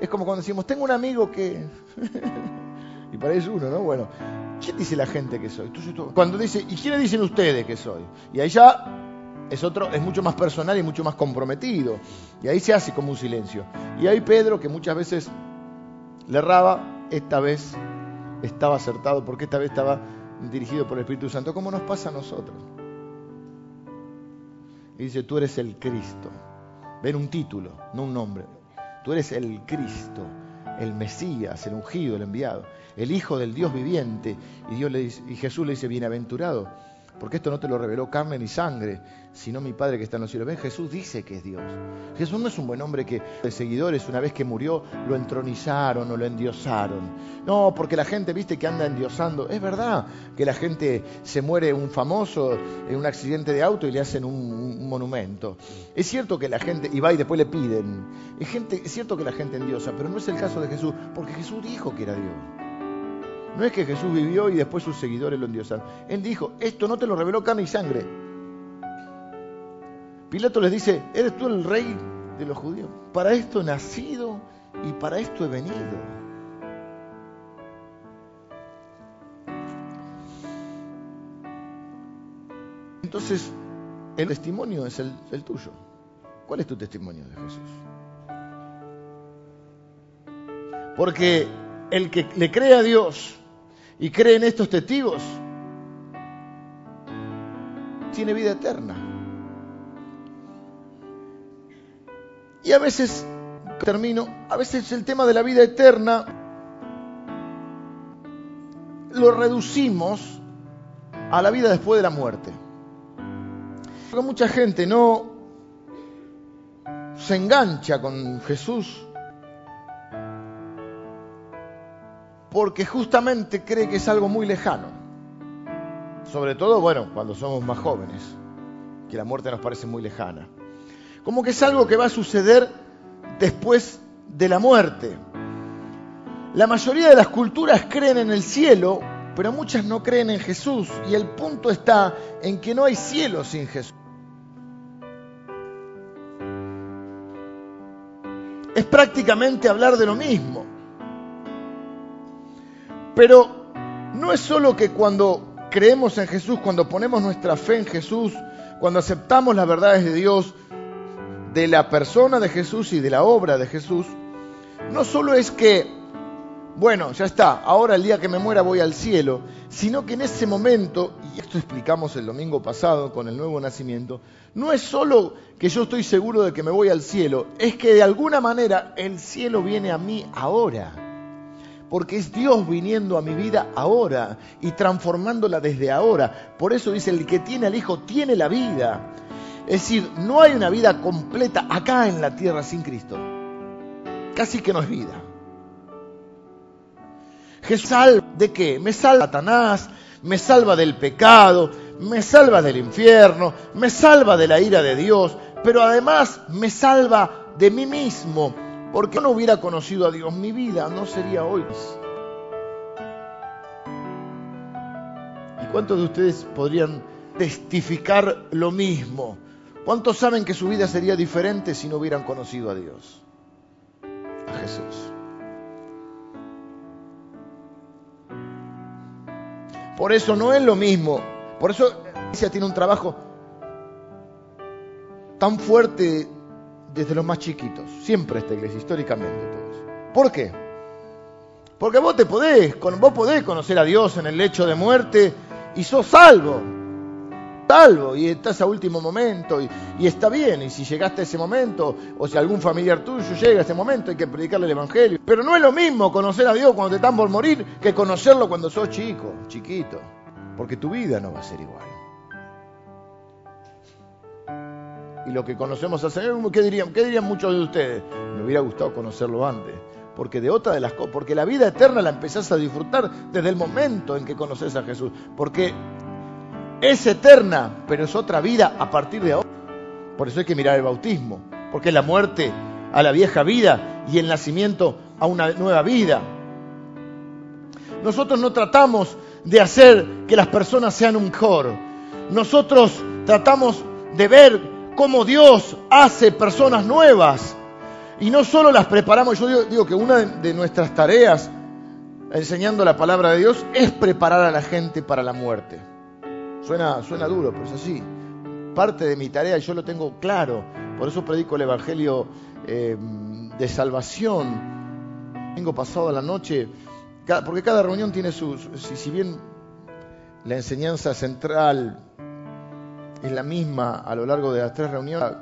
es como cuando decimos, tengo un amigo que... y por ahí es uno, ¿no? Bueno, ¿quién dice la gente que soy? cuando dice, ¿y quiénes dicen ustedes que soy? Y ahí ya es otro, es mucho más personal y mucho más comprometido. Y ahí se hace como un silencio. Y ahí Pedro, que muchas veces le erraba, esta vez estaba acertado, porque esta vez estaba dirigido por el Espíritu Santo, como nos pasa a nosotros. Y dice, tú eres el Cristo. Ven un título, no un nombre. Tú eres el Cristo, el Mesías, el ungido, el enviado, el Hijo del Dios viviente. Y, Dios y Jesús le dice, bienaventurado. Porque esto no te lo reveló carne ni sangre, sino mi Padre que está en los cielos. ¿Ven? Jesús dice que es Dios. Jesús no es un buen hombre que de seguidores una vez que murió lo entronizaron o lo endiosaron. No, porque la gente, viste, que anda endiosando. Es verdad que la gente se muere un famoso en un accidente de auto y le hacen un, monumento. Es cierto que la gente, y va y después le piden. Gente, es cierto que la gente endiosa, pero no es el caso de Jesús, porque Jesús dijo que era Dios. No es que Jesús vivió y después sus seguidores lo endiosaron. Él dijo, esto no te lo reveló carne y sangre. Pilato les dice, ¿eres tú el rey de los judíos? Para esto he nacido y para esto he venido. Entonces, el testimonio es el, tuyo. ¿Cuál es tu testimonio de Jesús? Porque el que le cree a Dios y cree en estos testigos, tiene vida eterna. Y a veces, termino, a veces el tema de la vida eterna lo reducimos a la vida después de la muerte. Porque mucha gente no se engancha con Jesús porque justamente cree que es algo muy lejano. Sobre todo, bueno, cuando somos más jóvenes, que la muerte nos parece muy lejana. Como que es algo que va a suceder después de la muerte. La mayoría de las culturas creen en el cielo, pero muchas no creen en Jesús. Y el punto está en que no hay cielo sin Jesús. Es prácticamente hablar de lo mismo. Pero no es solo que cuando creemos en Jesús, cuando ponemos nuestra fe en Jesús, cuando aceptamos las verdades de Dios, de la persona de Jesús y de la obra de Jesús, no solo es que, bueno, ya está, ahora el día que me muera voy al cielo, sino que en ese momento, y esto explicamos el domingo pasado con el nuevo nacimiento, no es solo que yo estoy seguro de que me voy al cielo, es que de alguna manera el cielo viene a mí ahora porque es Dios viniendo a mi vida ahora y transformándola desde ahora. Por eso dice, el que tiene al Hijo tiene la vida. Es decir, no hay una vida completa acá en la tierra sin Cristo. Casi que no es vida. Jesús salva de qué? Me salva Satanás, me salva del pecado, me salva del infierno, me salva de la ira de Dios, pero además me salva de mí mismo, porque no hubiera conocido a Dios, mi vida no sería hoy. ¿Y cuántos de ustedes podrían testificar lo mismo? ¿Cuántos saben que su vida sería diferente si no hubieran conocido a Dios? A Jesús. Por eso no es lo mismo. Por eso la iglesia tiene un trabajo tan fuerte desde los más chiquitos. Siempre esta iglesia, históricamente todos. ¿Por qué? Porque vos te podés, vos podés conocer a Dios en el lecho de muerte y sos salvo. Salvo, y estás a último momento, y, y, está bien, y si llegaste a ese momento, o si algún familiar tuyo llega a ese momento, hay que predicarle el Evangelio. Pero no es lo mismo conocer a Dios cuando te están por morir que conocerlo cuando sos chico, chiquito, porque tu vida no va a ser igual. Y lo que conocemos al Señor, ¿qué dirían, ¿qué dirían muchos de ustedes? Me hubiera gustado conocerlo antes. Porque de otra de las cosas, porque la vida eterna la empezás a disfrutar desde el momento en que conoces a Jesús. Porque es eterna, pero es otra vida a partir de ahora. Por eso hay que mirar el bautismo. Porque es la muerte a la vieja vida y el nacimiento a una nueva vida. Nosotros no tratamos de hacer que las personas sean un mejor. Nosotros tratamos de ver cómo Dios hace personas nuevas. Y no solo las preparamos, yo digo, que una de nuestras tareas enseñando la palabra de Dios es preparar a la gente para la muerte. Suena, suena duro, pero es así. Parte de mi tarea, yo lo tengo claro, por eso predico el Evangelio eh, de salvación. Tengo pasado la noche, porque cada reunión tiene su, si bien la enseñanza central es la misma a lo largo de las tres reuniones.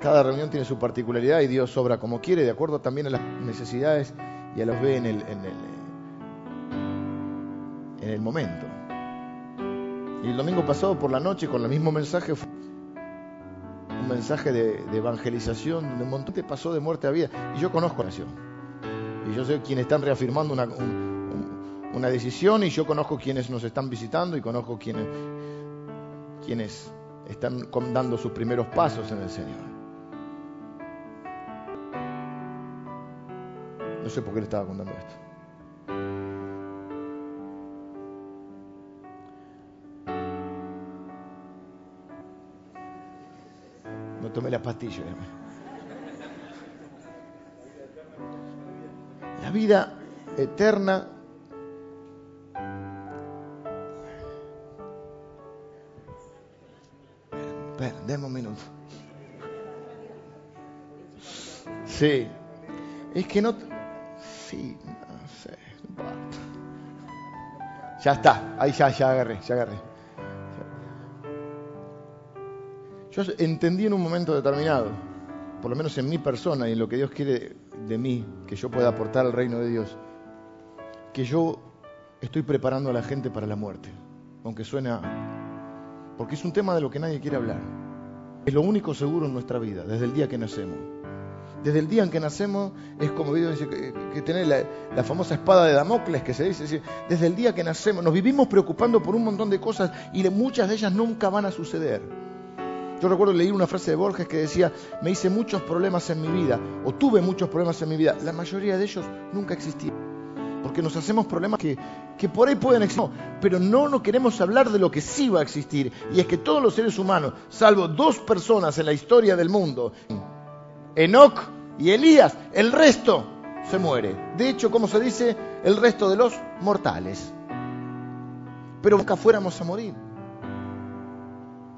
Cada reunión tiene su particularidad y Dios obra como quiere, de acuerdo también a las necesidades y a los ve en el, en el, en el momento. Y el domingo pasado por la noche con el mismo mensaje, un mensaje de, evangelización, donde un montón te pasó de muerte a vida. Y yo conozco la nación. Y yo sé quienes están reafirmando una decisión y yo conozco quienes nos están visitando y conozco quienes, quienes están dando sus primeros pasos en el Señor. No sé por qué le estaba contando esto. No tomé la pastilla. La vida eterna Espera, déme un minuto. Sí. Es que no. Sí, no sé. Ya está. Ahí ya, ya agarré, ya agarré. Yo entendí en un momento determinado, por lo menos en mi persona y en lo que Dios quiere de mí, que yo pueda aportar al reino de Dios, que yo estoy preparando a la gente para la muerte, aunque suena, porque es un tema de lo que nadie quiere hablar. Es lo único seguro en nuestra vida, desde el día que nacemos. Desde el día en que nacemos es como dice que, que tener la, famosa espada de Damocles que se dice, desde el día que nacemos nos vivimos preocupando por un montón de cosas y muchas de ellas nunca van a suceder. Yo recuerdo leer una frase de Borges que decía, me hice muchos problemas en mi vida, o tuve muchos problemas en mi vida. La mayoría de ellos nunca existieron. Porque nos hacemos problemas que, que por ahí pueden existir, pero no nos queremos hablar de lo que sí va a existir. Y es que todos los seres humanos, salvo dos personas en la historia del mundo, Enoch y Elías, el resto se muere. De hecho, como se dice, el resto de los mortales. Pero nunca fuéramos a morir.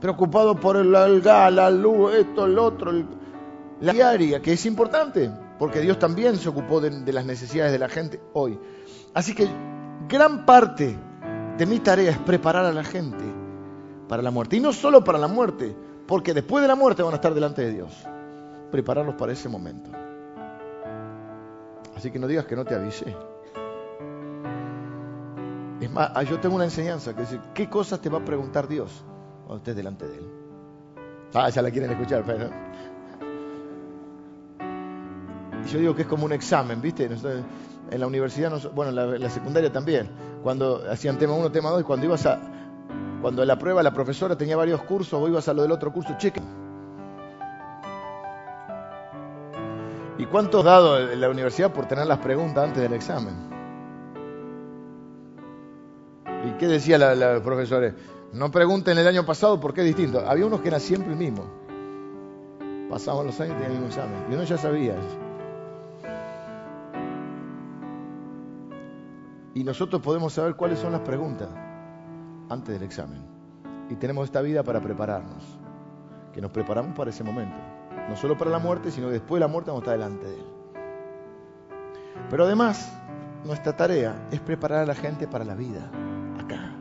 Preocupado por el, gas, la luz, esto, el otro, la diaria, que es importante, porque Dios también se ocupó de las necesidades de la gente hoy. Así que gran parte de mi tarea es preparar a la gente para la muerte. Y no solo para la muerte, porque después de la muerte van a estar delante de Dios prepararlos para ese momento. Así que no digas que no te avisé. Es más, ah, yo tengo una enseñanza que dice, ¿qué cosas te va a preguntar Dios cuando estés delante de Él? Ah, ya la quieren escuchar, pero... Y yo digo que es como un examen, ¿viste? En la universidad, bueno, en la, secundaria también, cuando hacían tema 1, tema 2, y cuando ibas a... Cuando la prueba la profesora tenía varios cursos, vos ibas a lo del otro curso, cheque ¿Y cuánto has dado en la universidad por tener las preguntas antes del examen? ¿Y qué decía la, la profesora? No pregunten el año pasado porque es distinto. Había unos que eran siempre el mismo. Pasaban los años y tenían el mismo examen. Y uno ya sabía. Y nosotros podemos saber cuáles son las preguntas antes del examen. Y tenemos esta vida para prepararnos. Que nos preparamos para ese momento. No solo para la muerte, sino que después de la muerte vamos a estar delante de Él. Pero además, nuestra tarea es preparar a la gente para la vida, acá.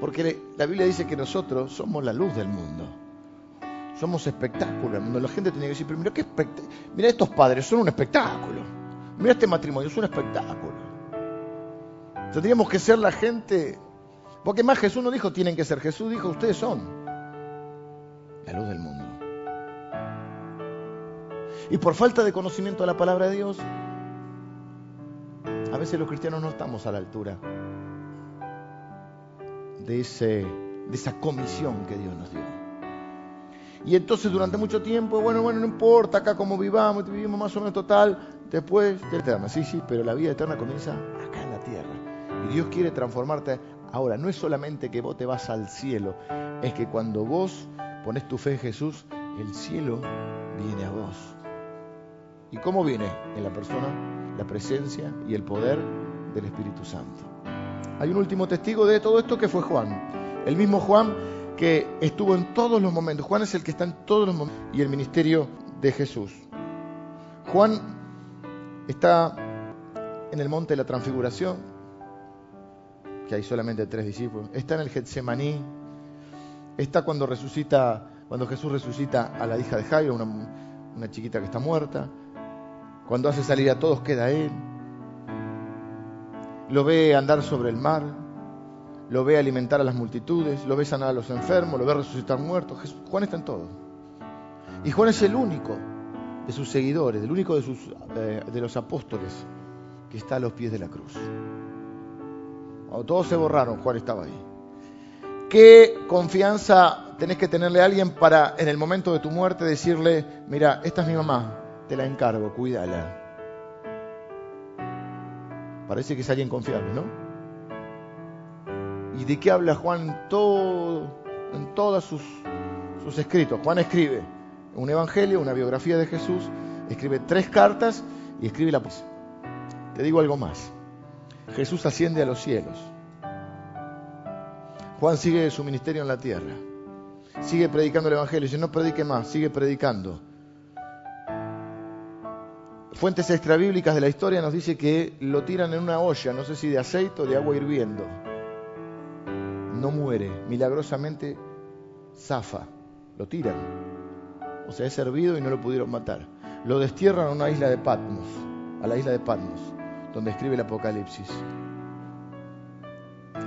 Porque la Biblia dice que nosotros somos la luz del mundo. Somos espectáculo del mundo. La gente tiene que decir, pero mira, qué mira estos padres, son un espectáculo. Mira este matrimonio, es un espectáculo. Tendríamos que ser la gente... Porque más Jesús no dijo tienen que ser, Jesús dijo ustedes son la luz del mundo. Y por falta de conocimiento de la palabra de Dios, a veces los cristianos no estamos a la altura de, ese, de esa comisión que Dios nos dio. Y entonces durante mucho tiempo, bueno, bueno, no importa acá cómo vivamos, vivimos más o menos total, después de eterna. Sí, sí, pero la vida eterna comienza acá en la tierra. Y Dios quiere transformarte ahora. No es solamente que vos te vas al cielo, es que cuando vos pones tu fe en Jesús, el cielo viene a vos. ¿Y cómo viene? En la persona, la presencia y el poder del Espíritu Santo. Hay un último testigo de todo esto que fue Juan. El mismo Juan que estuvo en todos los momentos. Juan es el que está en todos los momentos. Y el ministerio de Jesús. Juan está en el monte de la transfiguración, que hay solamente tres discípulos. Está en el Getsemaní, está cuando resucita, cuando Jesús resucita a la hija de Jairo, una, chiquita que está muerta. Cuando hace salir a todos queda él. Lo ve andar sobre el mar. lo ve alimentar a las multitudes, lo ve sanar a los enfermos, lo ve resucitar muertos. Juan está en todo. Y Juan es el único de sus seguidores, el único de, sus, eh, de los apóstoles que está a los pies de la cruz. Cuando todos se borraron, Juan estaba ahí. ¿Qué confianza tenés que tenerle a alguien para en el momento de tu muerte decirle, mira, esta es mi mamá, te la encargo, cuídala? Parece que es alguien confiable, ¿no? ¿Y de qué habla Juan todo, en todos sus, sus escritos? Juan escribe un evangelio, una biografía de Jesús, escribe tres cartas y escribe la... Te digo algo más. Jesús asciende a los cielos. Juan sigue su ministerio en la tierra. Sigue predicando el Evangelio. Si no predique más, sigue predicando. Fuentes extrabíblicas de la historia nos dice que lo tiran en una olla, no sé si de aceite o de agua hirviendo. No muere, milagrosamente zafa, lo tiran. O sea, es hervido y no lo pudieron matar. Lo destierran a una isla de Patmos, a la isla de Patmos, donde escribe el Apocalipsis.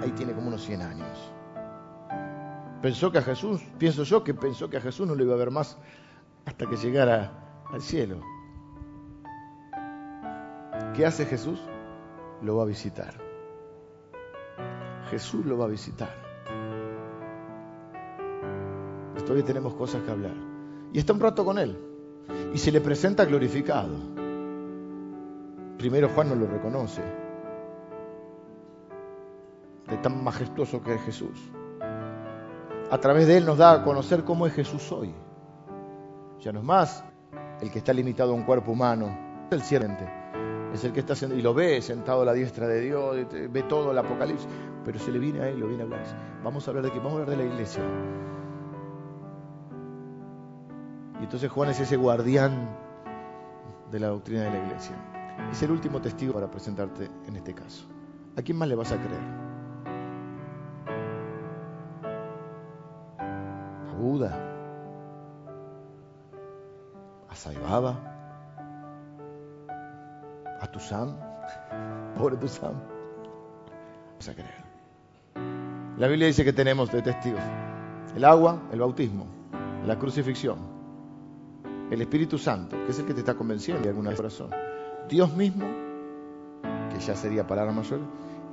Ahí tiene como unos 100 años. Pensó que a Jesús, pienso yo que pensó que a Jesús no lo iba a ver más hasta que llegara al cielo. ¿Qué hace Jesús? Lo va a visitar. Jesús lo va a visitar. Todavía tenemos cosas que hablar. Y está un rato con él. Y se le presenta glorificado. Primero Juan no lo reconoce. De tan majestuoso que es Jesús a través de él nos da a conocer cómo es Jesús hoy. Ya no es más el que está limitado a un cuerpo humano, es el sirviente, es el que está y lo ve sentado a la diestra de Dios, ve todo el Apocalipsis, pero se le viene a él, lo viene a hablar. Vamos a hablar de qué, vamos a hablar de la iglesia. Y entonces Juan es ese guardián de la doctrina de la iglesia. Es el último testigo para presentarte en este caso. ¿A quién más le vas a creer? Buda, a Saibaba, a Tusam, pobre Tusam. Vamos a creer. La Biblia dice que tenemos de testigos el agua, el bautismo, la crucifixión, el Espíritu Santo, que es el que te está convenciendo de alguna corazón, Dios mismo, que ya sería palabra mayor,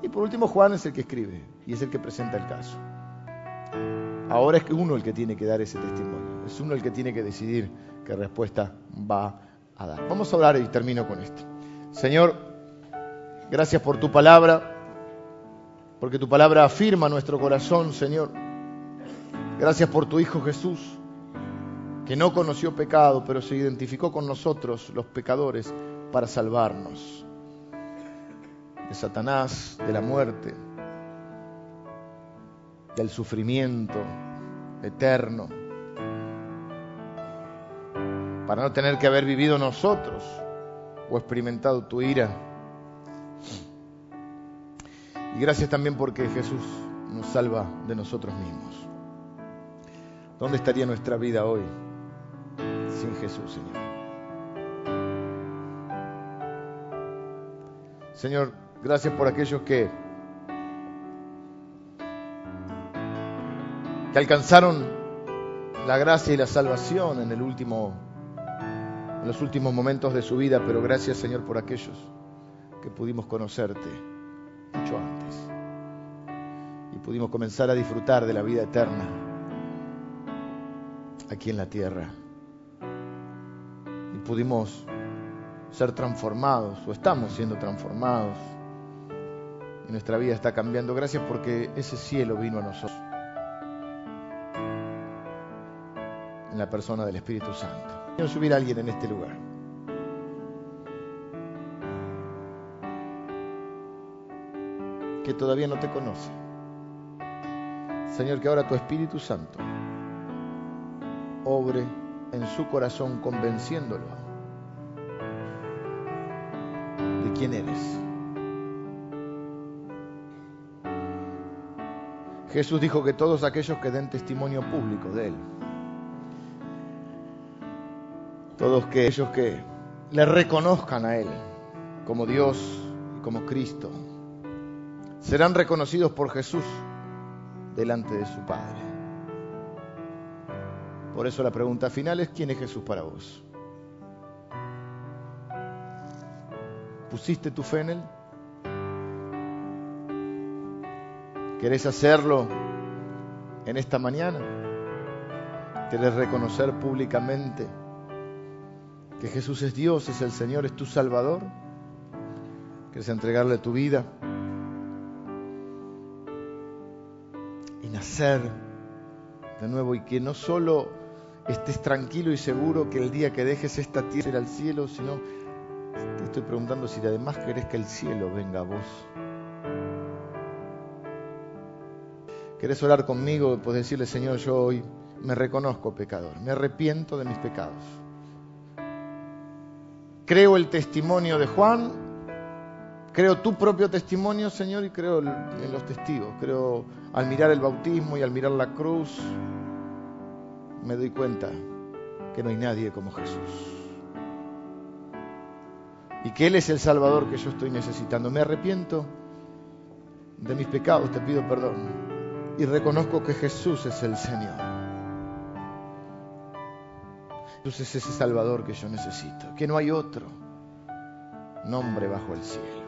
y por último Juan es el que escribe y es el que presenta el caso. Ahora es uno el que tiene que dar ese testimonio, es uno el que tiene que decidir qué respuesta va a dar. Vamos a hablar y termino con esto. Señor, gracias por tu palabra, porque tu palabra afirma nuestro corazón, Señor. Gracias por tu Hijo Jesús, que no conoció pecado, pero se identificó con nosotros, los pecadores, para salvarnos de Satanás, de la muerte, del sufrimiento eterno, para no tener que haber vivido nosotros o experimentado tu ira. Y gracias también porque Jesús nos salva de nosotros mismos. ¿Dónde estaría nuestra vida hoy sin Jesús, Señor? Señor, gracias por aquellos que que alcanzaron la gracia y la salvación en el último en los últimos momentos de su vida, pero gracias Señor por aquellos que pudimos conocerte mucho antes y pudimos comenzar a disfrutar de la vida eterna aquí en la tierra pudimos ser transformados o estamos siendo transformados y nuestra vida está cambiando. Gracias porque ese cielo vino a nosotros. en la persona del Espíritu Santo. Quiero subir a alguien en este lugar. Que todavía no te conoce. Señor, que ahora tu Espíritu Santo obre en su corazón convenciéndolo quién eres. Jesús dijo que todos aquellos que den testimonio público de Él, todos aquellos que le reconozcan a Él como Dios y como Cristo, serán reconocidos por Jesús delante de su Padre. Por eso la pregunta final es, ¿quién es Jesús para vos? ¿Pusiste tu fe en Él? ¿Querés hacerlo en esta mañana? ¿Querés reconocer públicamente que Jesús es Dios, es el Señor, es tu Salvador? ¿Querés entregarle tu vida? Y nacer de nuevo y que no solo estés tranquilo y seguro que el día que dejes esta tierra al cielo, sino estoy preguntando si además querés que el cielo venga a vos. ¿Querés orar conmigo? Puedes decirle, Señor, yo hoy me reconozco pecador, me arrepiento de mis pecados. Creo el testimonio de Juan, creo tu propio testimonio, Señor, y creo en los testigos. Creo al mirar el bautismo y al mirar la cruz, me doy cuenta que no hay nadie como Jesús. Y que Él es el Salvador que yo estoy necesitando. Me arrepiento de mis pecados, te pido perdón y reconozco que Jesús es el Señor. Jesús es ese Salvador que yo necesito, que no hay otro nombre bajo el cielo.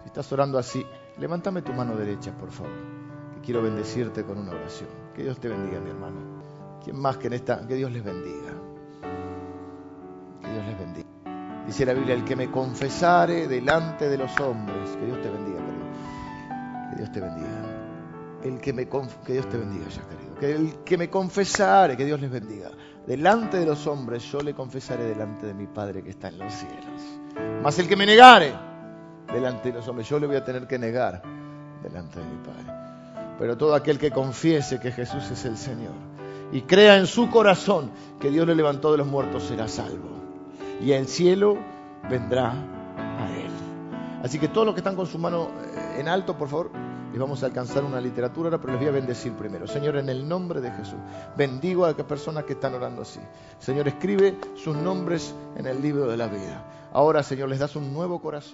Si estás orando así, levántame tu mano derecha, por favor, que quiero bendecirte con una oración. Que Dios te bendiga, mi hermano. ¿Quién más que en esta? Que Dios les bendiga. Que Dios les bendiga. Dice la Biblia, el que me confesare delante de los hombres, que Dios te bendiga, querido. Que Dios te bendiga el que me que Dios te bendiga ya querido, que el que me confesare, que Dios les bendiga, delante de los hombres yo le confesaré delante de mi Padre que está en los cielos. Mas el que me negare delante de los hombres, yo le voy a tener que negar delante de mi Padre. Pero todo aquel que confiese que Jesús es el Señor y crea en su corazón que Dios le levantó de los muertos será salvo. Y el cielo vendrá a él. Así que todos los que están con su mano eh, en alto, por favor, y vamos a alcanzar una literatura pero les voy a bendecir primero. Señor, en el nombre de Jesús, bendigo a las personas que están orando así. Señor, escribe sus nombres en el libro de la vida. Ahora, Señor, les das un nuevo corazón.